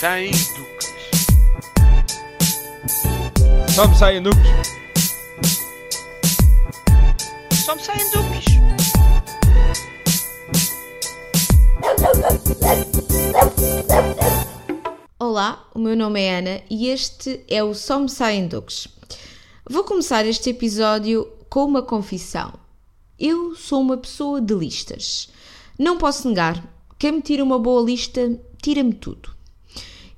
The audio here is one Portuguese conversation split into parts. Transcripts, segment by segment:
saem duques. Só me saem duques. Só me saem duques. Olá, o meu nome é Ana e este é o Só Me Saem Duques. Vou começar este episódio com uma confissão. Eu sou uma pessoa de listas. Não posso negar, quem me tira uma boa lista, tira-me tudo.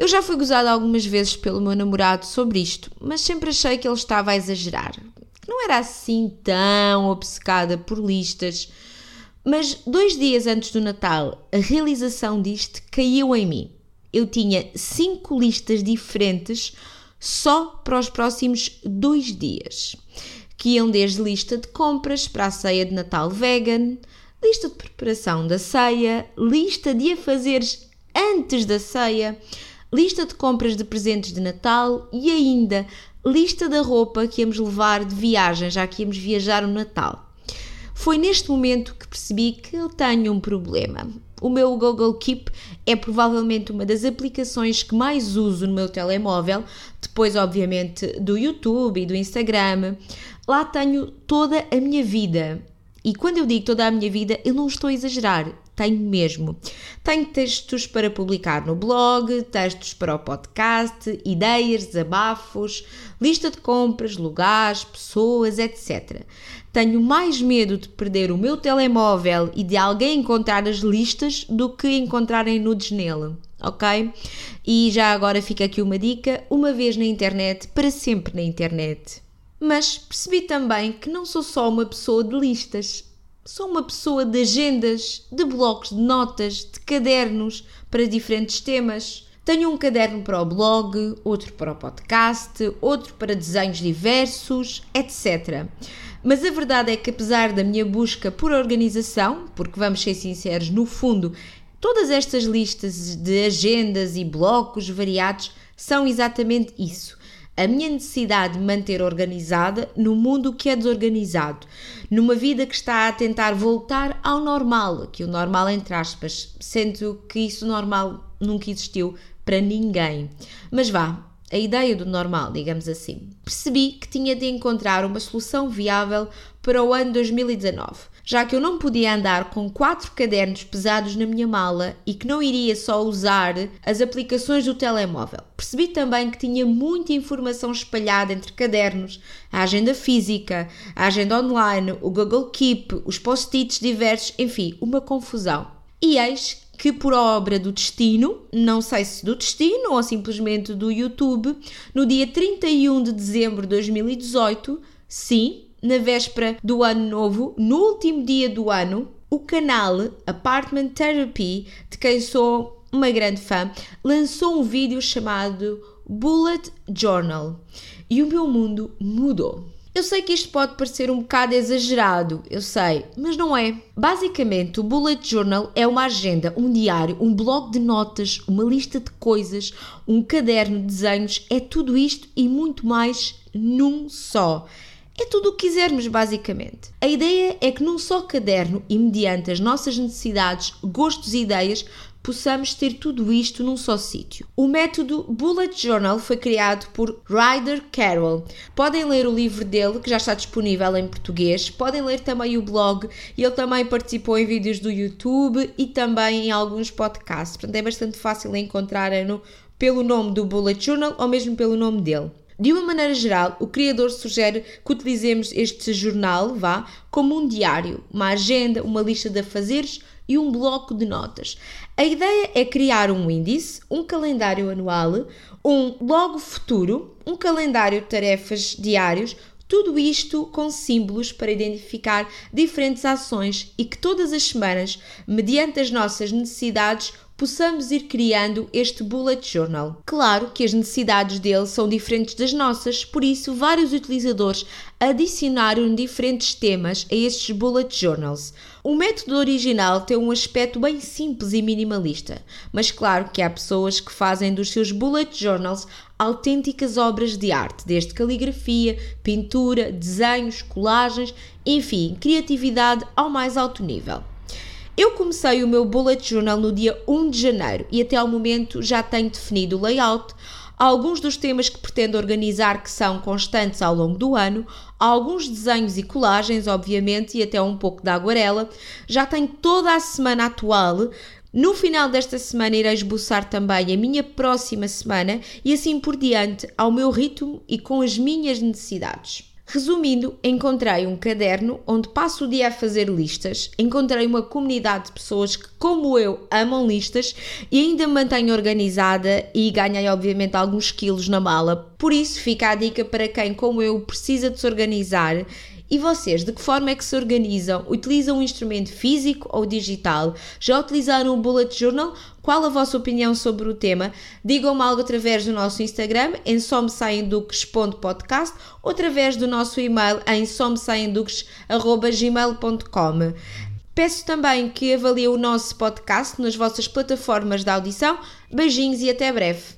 Eu já fui gozada algumas vezes pelo meu namorado sobre isto, mas sempre achei que ele estava a exagerar. Não era assim tão obcecada por listas. Mas dois dias antes do Natal, a realização disto caiu em mim. Eu tinha cinco listas diferentes só para os próximos dois dias, que iam desde lista de compras para a ceia de Natal vegan, lista de preparação da ceia, lista de afazeres antes da ceia, lista de compras de presentes de Natal e ainda lista da roupa que íamos levar de viagem, já que íamos viajar no Natal. Foi neste momento que percebi que eu tenho um problema. O meu Google Keep é provavelmente uma das aplicações que mais uso no meu telemóvel, depois, obviamente, do YouTube e do Instagram. Lá tenho toda a minha vida. E quando eu digo toda a minha vida, eu não estou a exagerar, tenho mesmo. Tenho textos para publicar no blog, textos para o podcast, ideias, desabafos, lista de compras, lugares, pessoas, etc. Tenho mais medo de perder o meu telemóvel e de alguém encontrar as listas do que encontrarem nudes nele, ok? E já agora fica aqui uma dica: uma vez na internet, para sempre na internet. Mas percebi também que não sou só uma pessoa de listas, sou uma pessoa de agendas, de blocos de notas, de cadernos para diferentes temas. Tenho um caderno para o blog, outro para o podcast, outro para desenhos diversos, etc. Mas a verdade é que, apesar da minha busca por organização, porque vamos ser sinceros, no fundo, todas estas listas de agendas e blocos variados são exatamente isso a minha necessidade de manter organizada no mundo que é desorganizado, numa vida que está a tentar voltar ao normal, que o normal entre aspas, sendo que isso normal nunca existiu para ninguém. Mas vá, a ideia do normal, digamos assim. Percebi que tinha de encontrar uma solução viável para o ano 2019 já que eu não podia andar com quatro cadernos pesados na minha mala e que não iria só usar as aplicações do telemóvel. Percebi também que tinha muita informação espalhada entre cadernos, a agenda física, a agenda online, o Google Keep, os post-its diversos, enfim, uma confusão. E eis que por obra do destino, não sei se do destino ou simplesmente do YouTube, no dia 31 de dezembro de 2018, sim, na véspera do ano novo, no último dia do ano, o canal Apartment Therapy, de quem sou uma grande fã, lançou um vídeo chamado Bullet Journal e o meu mundo mudou. Eu sei que isto pode parecer um bocado exagerado, eu sei, mas não é. Basicamente, o Bullet Journal é uma agenda, um diário, um bloco de notas, uma lista de coisas, um caderno de desenhos, é tudo isto e muito mais num só. É tudo o que quisermos, basicamente. A ideia é que num só caderno e mediante as nossas necessidades, gostos e ideias, possamos ter tudo isto num só sítio. O método Bullet Journal foi criado por Ryder Carroll. Podem ler o livro dele, que já está disponível em português, podem ler também o blog, ele também participou em vídeos do YouTube e também em alguns podcasts. Portanto, é bastante fácil encontrar-no pelo nome do Bullet Journal ou mesmo pelo nome dele. De uma maneira geral, o criador sugere que utilizemos este jornal, vá, como um diário, uma agenda, uma lista de afazeres e um bloco de notas. A ideia é criar um índice, um calendário anual, um logo futuro, um calendário de tarefas diários, tudo isto com símbolos para identificar diferentes ações e que todas as semanas, mediante as nossas necessidades, possamos ir criando este bullet journal. Claro que as necessidades dele são diferentes das nossas, por isso vários utilizadores adicionaram diferentes temas a estes bullet journals. O método original tem um aspecto bem simples e minimalista, mas claro que há pessoas que fazem dos seus bullet journals autênticas obras de arte, desde caligrafia, pintura, desenhos, colagens, enfim, criatividade ao mais alto nível. Eu comecei o meu bullet journal no dia 1 de janeiro e até ao momento já tenho definido o layout, alguns dos temas que pretendo organizar que são constantes ao longo do ano, alguns desenhos e colagens, obviamente, e até um pouco da aguarela. Já tenho toda a semana atual. No final desta semana irei esboçar também a minha próxima semana e assim por diante, ao meu ritmo e com as minhas necessidades. Resumindo, encontrei um caderno onde passo o dia a fazer listas, encontrei uma comunidade de pessoas que, como eu, amam listas e ainda me mantenho organizada e ganhei, obviamente, alguns quilos na mala. Por isso, fica a dica para quem, como eu, precisa de se organizar e vocês, de que forma é que se organizam? Utilizam um instrumento físico ou digital? Já utilizaram o Bullet Journal? Qual a vossa opinião sobre o tema? Digam-me algo através do nosso Instagram em somesaienduques.podcast ou através do nosso e-mail em somesaienduques.gmail.com Peço também que avaliem o nosso podcast nas vossas plataformas de audição. Beijinhos e até breve.